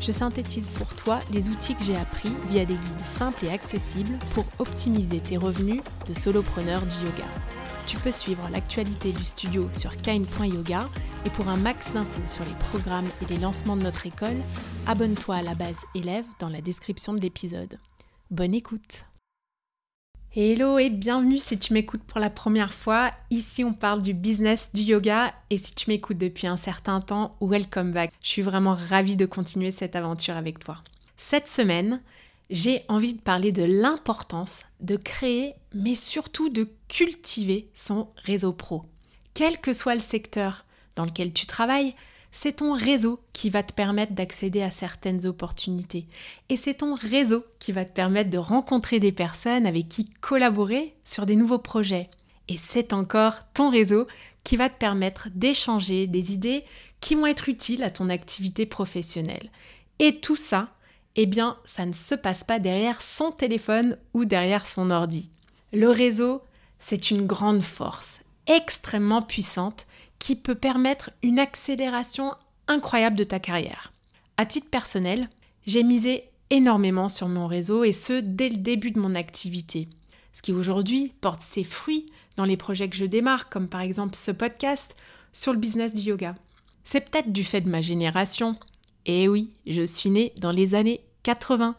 je synthétise pour toi les outils que j'ai appris via des guides simples et accessibles pour optimiser tes revenus de solopreneur du yoga. Tu peux suivre l'actualité du studio sur kain.yoga et pour un max d'infos sur les programmes et les lancements de notre école, abonne-toi à la base élève dans la description de l'épisode. Bonne écoute Hello et bienvenue si tu m'écoutes pour la première fois. Ici on parle du business du yoga et si tu m'écoutes depuis un certain temps, welcome back. Je suis vraiment ravie de continuer cette aventure avec toi. Cette semaine, j'ai envie de parler de l'importance de créer mais surtout de cultiver son réseau pro. Quel que soit le secteur dans lequel tu travailles, c'est ton réseau qui va te permettre d'accéder à certaines opportunités. Et c'est ton réseau qui va te permettre de rencontrer des personnes avec qui collaborer sur des nouveaux projets. Et c'est encore ton réseau qui va te permettre d'échanger des idées qui vont être utiles à ton activité professionnelle. Et tout ça, eh bien, ça ne se passe pas derrière son téléphone ou derrière son ordi. Le réseau, c'est une grande force, extrêmement puissante, qui peut permettre une accélération incroyable de ta carrière. À titre personnel, j'ai misé énormément sur mon réseau et ce dès le début de mon activité. Ce qui aujourd'hui porte ses fruits dans les projets que je démarre, comme par exemple ce podcast sur le business du yoga. C'est peut-être du fait de ma génération. Et oui, je suis née dans les années 80.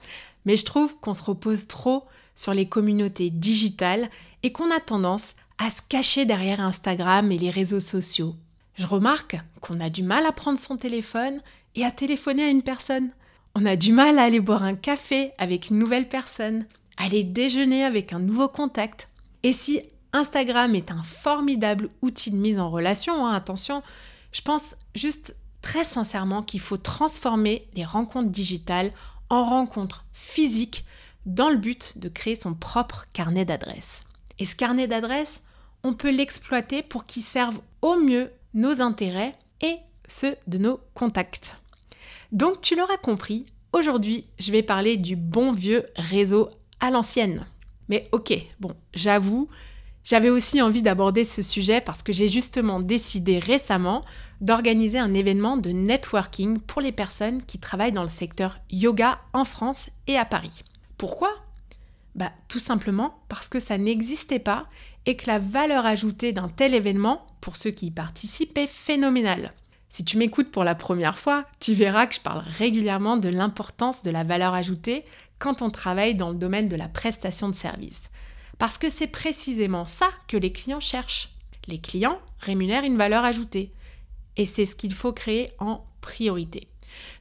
Mais je trouve qu'on se repose trop sur les communautés digitales et qu'on a tendance à se cacher derrière Instagram et les réseaux sociaux. Je remarque qu'on a du mal à prendre son téléphone et à téléphoner à une personne. On a du mal à aller boire un café avec une nouvelle personne, aller déjeuner avec un nouveau contact. Et si Instagram est un formidable outil de mise en relation, hein, attention, je pense juste très sincèrement qu'il faut transformer les rencontres digitales en rencontres physiques dans le but de créer son propre carnet d'adresses. Et ce carnet d'adresses, on peut l'exploiter pour qu'il serve au mieux nos intérêts et ceux de nos contacts. Donc tu l'auras compris, aujourd'hui je vais parler du bon vieux réseau à l'ancienne. Mais ok, bon, j'avoue, j'avais aussi envie d'aborder ce sujet parce que j'ai justement décidé récemment d'organiser un événement de networking pour les personnes qui travaillent dans le secteur yoga en France et à Paris. Pourquoi? Bah, tout simplement parce que ça n'existait pas et que la valeur ajoutée d'un tel événement, pour ceux qui y participent, est phénoménale. Si tu m'écoutes pour la première fois, tu verras que je parle régulièrement de l'importance de la valeur ajoutée quand on travaille dans le domaine de la prestation de services. Parce que c'est précisément ça que les clients cherchent. Les clients rémunèrent une valeur ajoutée. Et c'est ce qu'il faut créer en priorité.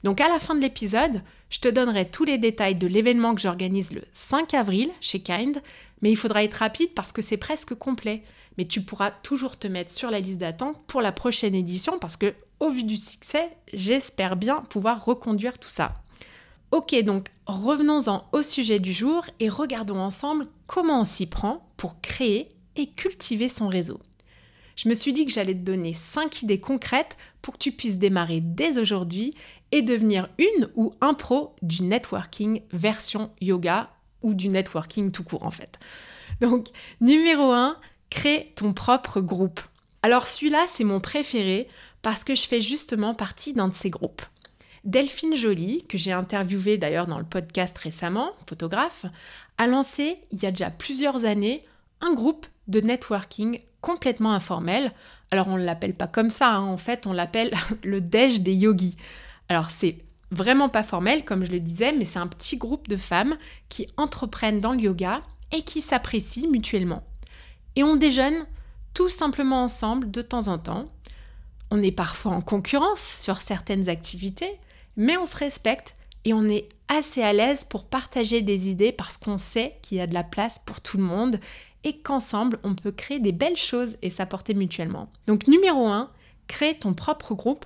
Donc à la fin de l'épisode, je te donnerai tous les détails de l'événement que j'organise le 5 avril chez Kind, mais il faudra être rapide parce que c'est presque complet. Mais tu pourras toujours te mettre sur la liste d'attente pour la prochaine édition parce que, au vu du succès, j'espère bien pouvoir reconduire tout ça. Ok, donc revenons-en au sujet du jour et regardons ensemble comment on s'y prend pour créer et cultiver son réseau je me suis dit que j'allais te donner 5 idées concrètes pour que tu puisses démarrer dès aujourd'hui et devenir une ou un pro du networking version yoga ou du networking tout court en fait. Donc, numéro 1, crée ton propre groupe. Alors celui-là, c'est mon préféré parce que je fais justement partie d'un de ces groupes. Delphine Joly, que j'ai interviewée d'ailleurs dans le podcast récemment, photographe, a lancé il y a déjà plusieurs années un groupe de networking complètement informel. Alors on ne l'appelle pas comme ça, hein. en fait on l'appelle le déj des yogis. Alors c'est vraiment pas formel comme je le disais, mais c'est un petit groupe de femmes qui entreprennent dans le yoga et qui s'apprécient mutuellement. Et on déjeune tout simplement ensemble de temps en temps. On est parfois en concurrence sur certaines activités, mais on se respecte et on est assez à l'aise pour partager des idées parce qu'on sait qu'il y a de la place pour tout le monde et qu'ensemble, on peut créer des belles choses et s'apporter mutuellement. Donc numéro 1, crée ton propre groupe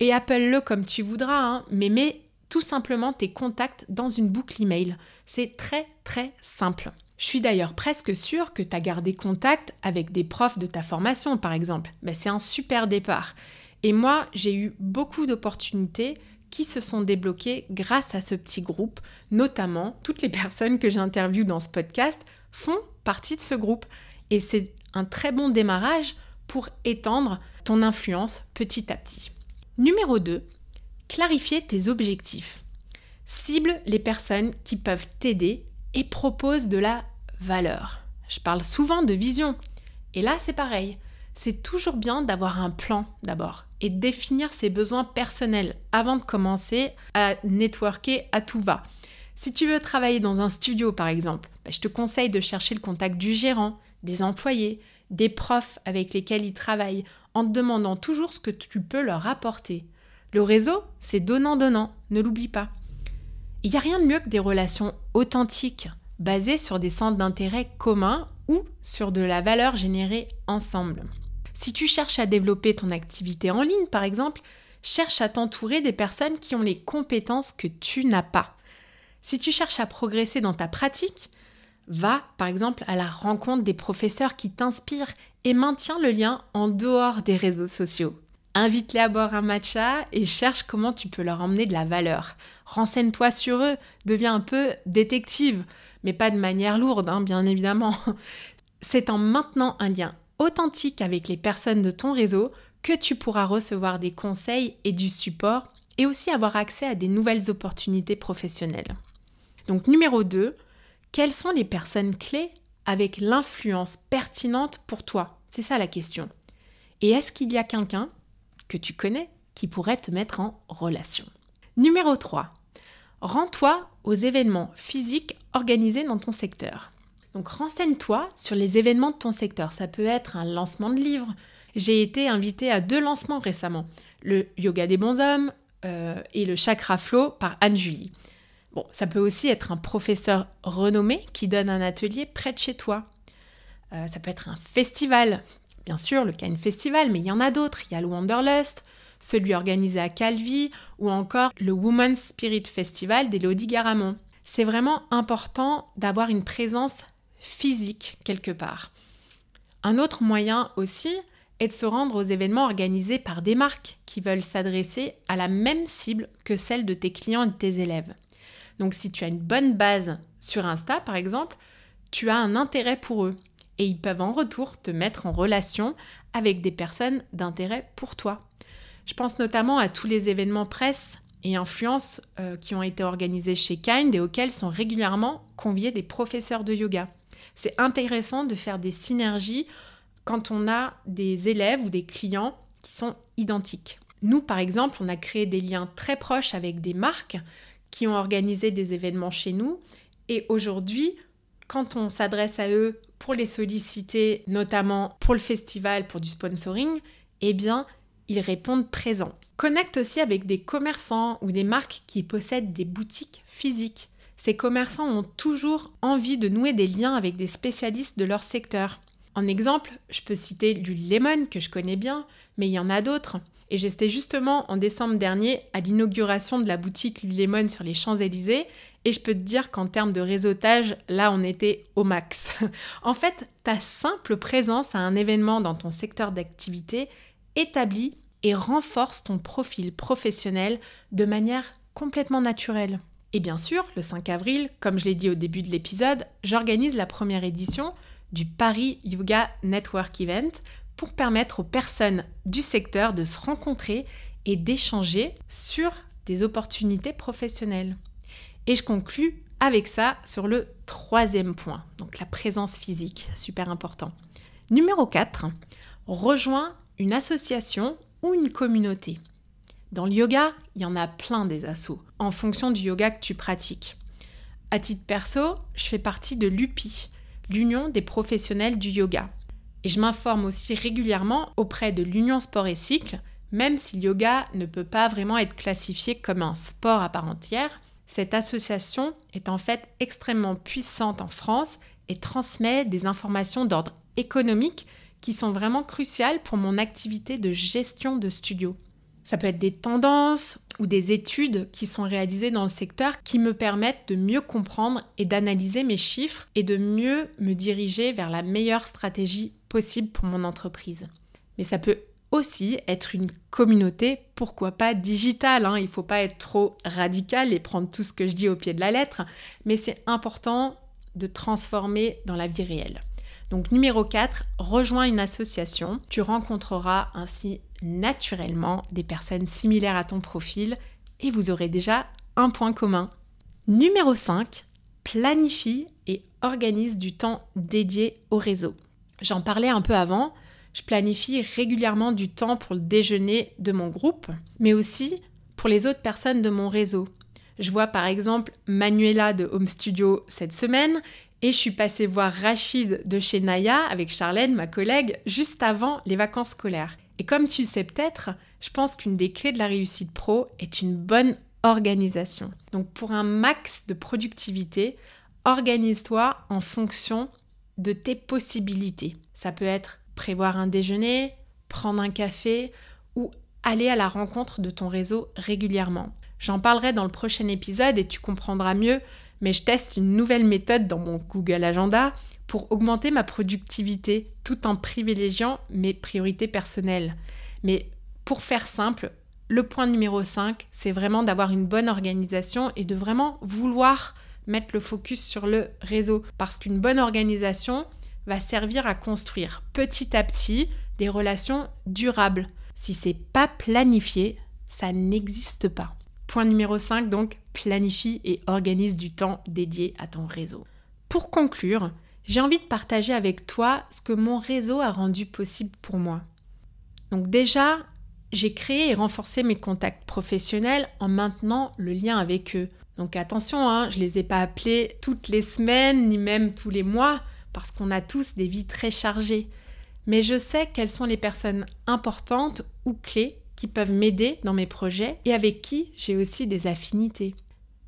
et appelle-le comme tu voudras, hein, mais mets tout simplement tes contacts dans une boucle email. C'est très très simple. Je suis d'ailleurs presque sûre que tu as gardé contact avec des profs de ta formation, par exemple. Ben, c'est un super départ. Et moi, j'ai eu beaucoup d'opportunités qui se sont débloquées grâce à ce petit groupe. Notamment, toutes les personnes que j'interviewe dans ce podcast font partie de ce groupe. Et c'est un très bon démarrage pour étendre ton influence petit à petit. Numéro 2, clarifier tes objectifs. Cible les personnes qui peuvent t'aider et propose de la valeur. Je parle souvent de vision. Et là, c'est pareil. C'est toujours bien d'avoir un plan d'abord et définir ses besoins personnels avant de commencer à networker à tout va. Si tu veux travailler dans un studio par exemple, bah, je te conseille de chercher le contact du gérant, des employés, des profs avec lesquels ils travaillent, en te demandant toujours ce que tu peux leur apporter. Le réseau, c'est donnant-donnant, ne l'oublie pas. Il n'y a rien de mieux que des relations authentiques, basées sur des centres d'intérêt communs ou sur de la valeur générée ensemble. Si tu cherches à développer ton activité en ligne, par exemple, cherche à t'entourer des personnes qui ont les compétences que tu n'as pas. Si tu cherches à progresser dans ta pratique, va par exemple à la rencontre des professeurs qui t'inspirent et maintiens le lien en dehors des réseaux sociaux. Invite-les à boire un matcha et cherche comment tu peux leur emmener de la valeur. Renseigne-toi sur eux, deviens un peu détective, mais pas de manière lourde, hein, bien évidemment. C'est en maintenant un lien authentique avec les personnes de ton réseau que tu pourras recevoir des conseils et du support et aussi avoir accès à des nouvelles opportunités professionnelles. Donc numéro 2, quelles sont les personnes clés avec l'influence pertinente pour toi? C'est ça la question. Et est-ce qu'il y a quelqu'un que tu connais qui pourrait te mettre en relation? Numéro 3. Rends-toi aux événements physiques organisés dans ton secteur. Donc renseigne-toi sur les événements de ton secteur. Ça peut être un lancement de livre. J'ai été invitée à deux lancements récemment. Le Yoga des bons hommes euh, et le Chakra Flow par Anne-Julie. Ça peut aussi être un professeur renommé qui donne un atelier près de chez toi. Euh, ça peut être un festival bien sûr le Cannes Festival, mais il y en a d'autres. Il y a le Wanderlust, celui organisé à Calvi, ou encore le Women's Spirit Festival d'Elodie Garamond. C'est vraiment important d'avoir une présence physique quelque part. Un autre moyen aussi est de se rendre aux événements organisés par des marques qui veulent s'adresser à la même cible que celle de tes clients et de tes élèves. Donc si tu as une bonne base sur Insta par exemple, tu as un intérêt pour eux et ils peuvent en retour te mettre en relation avec des personnes d'intérêt pour toi. Je pense notamment à tous les événements presse et influence euh, qui ont été organisés chez Kind et auxquels sont régulièrement conviés des professeurs de yoga. C'est intéressant de faire des synergies quand on a des élèves ou des clients qui sont identiques. Nous, par exemple, on a créé des liens très proches avec des marques qui ont organisé des événements chez nous. Et aujourd'hui, quand on s'adresse à eux pour les solliciter, notamment pour le festival, pour du sponsoring, eh bien, ils répondent présents. Connecte aussi avec des commerçants ou des marques qui possèdent des boutiques physiques. Ces commerçants ont toujours envie de nouer des liens avec des spécialistes de leur secteur. En exemple, je peux citer Lemon que je connais bien, mais il y en a d'autres. Et j'étais justement en décembre dernier à l'inauguration de la boutique Lemon sur les Champs-Élysées et je peux te dire qu'en termes de réseautage, là, on était au max. en fait, ta simple présence à un événement dans ton secteur d'activité établit et renforce ton profil professionnel de manière complètement naturelle. Et bien sûr, le 5 avril, comme je l'ai dit au début de l'épisode, j'organise la première édition du Paris Yoga Network Event pour permettre aux personnes du secteur de se rencontrer et d'échanger sur des opportunités professionnelles. Et je conclus avec ça sur le troisième point, donc la présence physique, super important. Numéro 4, rejoins une association ou une communauté. Dans le yoga, il y en a plein des assos, en fonction du yoga que tu pratiques. À titre perso, je fais partie de l'UPI, l'Union des professionnels du yoga. Et je m'informe aussi régulièrement auprès de l'Union Sport et Cycle, même si le yoga ne peut pas vraiment être classifié comme un sport à part entière, cette association est en fait extrêmement puissante en France et transmet des informations d'ordre économique qui sont vraiment cruciales pour mon activité de gestion de studio. Ça peut être des tendances ou des études qui sont réalisées dans le secteur qui me permettent de mieux comprendre et d'analyser mes chiffres et de mieux me diriger vers la meilleure stratégie possible pour mon entreprise. Mais ça peut aussi être une communauté, pourquoi pas digitale. Hein. Il ne faut pas être trop radical et prendre tout ce que je dis au pied de la lettre, mais c'est important de transformer dans la vie réelle. Donc numéro 4, rejoins une association. Tu rencontreras ainsi naturellement des personnes similaires à ton profil et vous aurez déjà un point commun. Numéro 5, planifie et organise du temps dédié au réseau. J'en parlais un peu avant, je planifie régulièrement du temps pour le déjeuner de mon groupe, mais aussi pour les autres personnes de mon réseau. Je vois par exemple Manuela de Home Studio cette semaine et je suis passée voir Rachid de chez Naya avec Charlène, ma collègue, juste avant les vacances scolaires. Et comme tu le sais peut-être, je pense qu'une des clés de la réussite pro est une bonne organisation. Donc pour un max de productivité, organise-toi en fonction de tes possibilités. Ça peut être prévoir un déjeuner, prendre un café ou aller à la rencontre de ton réseau régulièrement. J'en parlerai dans le prochain épisode et tu comprendras mieux, mais je teste une nouvelle méthode dans mon Google Agenda pour augmenter ma productivité tout en privilégiant mes priorités personnelles. Mais pour faire simple, le point numéro 5, c'est vraiment d'avoir une bonne organisation et de vraiment vouloir mettre le focus sur le réseau. Parce qu'une bonne organisation va servir à construire petit à petit des relations durables. Si c'est pas planifié, ça n'existe pas. Point numéro 5, donc, planifie et organise du temps dédié à ton réseau. Pour conclure, j'ai envie de partager avec toi ce que mon réseau a rendu possible pour moi. Donc déjà, j'ai créé et renforcé mes contacts professionnels en maintenant le lien avec eux. Donc attention, hein, je ne les ai pas appelés toutes les semaines ni même tous les mois parce qu'on a tous des vies très chargées. Mais je sais quelles sont les personnes importantes ou clés qui peuvent m'aider dans mes projets et avec qui j'ai aussi des affinités.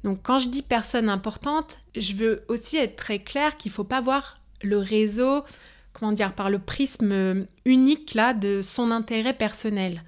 Donc quand je dis personne importante, je veux aussi être très clair qu'il ne faut pas voir le réseau, comment dire, par le prisme unique là de son intérêt personnel.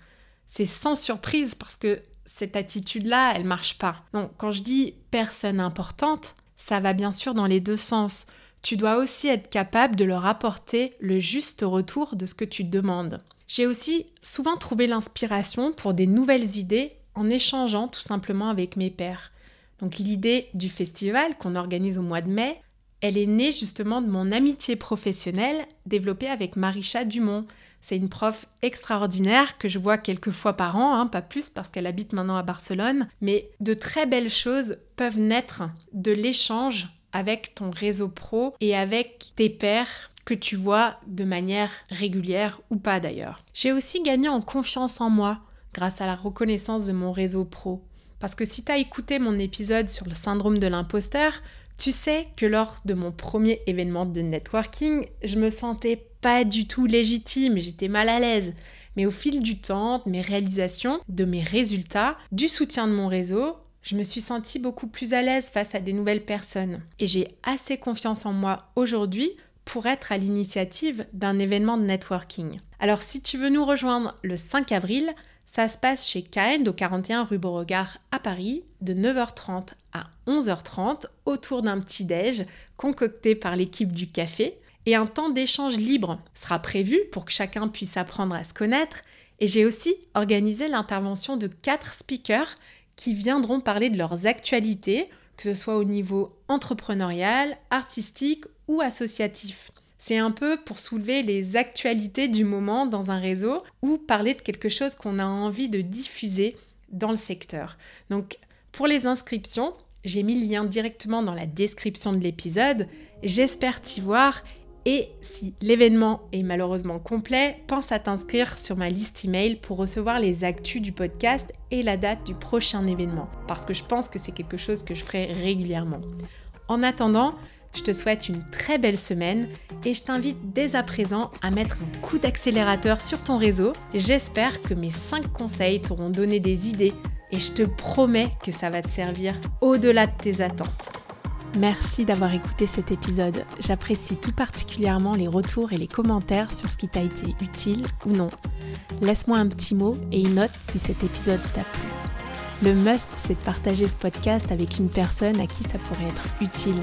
C'est sans surprise parce que cette attitude-là, elle marche pas. Donc quand je dis personne importante, ça va bien sûr dans les deux sens. Tu dois aussi être capable de leur apporter le juste retour de ce que tu demandes. J'ai aussi souvent trouvé l'inspiration pour des nouvelles idées en échangeant tout simplement avec mes pairs. Donc l'idée du festival qu'on organise au mois de mai, elle est née justement de mon amitié professionnelle développée avec Marisha Dumont. C'est une prof extraordinaire que je vois quelques fois par an, hein, pas plus parce qu'elle habite maintenant à Barcelone, mais de très belles choses peuvent naître de l'échange avec ton réseau pro et avec tes pairs que tu vois de manière régulière ou pas d'ailleurs. J'ai aussi gagné en confiance en moi grâce à la reconnaissance de mon réseau pro. Parce que si tu as écouté mon épisode sur le syndrome de l'imposteur, tu sais que lors de mon premier événement de networking, je me sentais pas du tout légitime, j'étais mal à l'aise. Mais au fil du temps, de mes réalisations, de mes résultats, du soutien de mon réseau, je me suis sentie beaucoup plus à l'aise face à des nouvelles personnes. Et j'ai assez confiance en moi aujourd'hui pour être à l'initiative d'un événement de networking. Alors si tu veux nous rejoindre le 5 avril, ça se passe chez Kind au 41 rue Beauregard à Paris de 9h30 à 11h30 autour d'un petit déj concocté par l'équipe du café et un temps d'échange libre sera prévu pour que chacun puisse apprendre à se connaître et j'ai aussi organisé l'intervention de quatre speakers qui viendront parler de leurs actualités, que ce soit au niveau entrepreneurial, artistique ou associatif. C'est un peu pour soulever les actualités du moment dans un réseau ou parler de quelque chose qu'on a envie de diffuser dans le secteur. Donc pour les inscriptions, j'ai mis le lien directement dans la description de l'épisode. J'espère t'y voir et si l'événement est malheureusement complet, pense à t'inscrire sur ma liste email pour recevoir les actus du podcast et la date du prochain événement parce que je pense que c'est quelque chose que je ferai régulièrement. En attendant, je te souhaite une très belle semaine et je t'invite dès à présent à mettre un coup d'accélérateur sur ton réseau. J'espère que mes 5 conseils t'auront donné des idées et je te promets que ça va te servir au-delà de tes attentes. Merci d'avoir écouté cet épisode. J'apprécie tout particulièrement les retours et les commentaires sur ce qui t'a été utile ou non. Laisse-moi un petit mot et une note si cet épisode t'a plu. Le must, c'est de partager ce podcast avec une personne à qui ça pourrait être utile.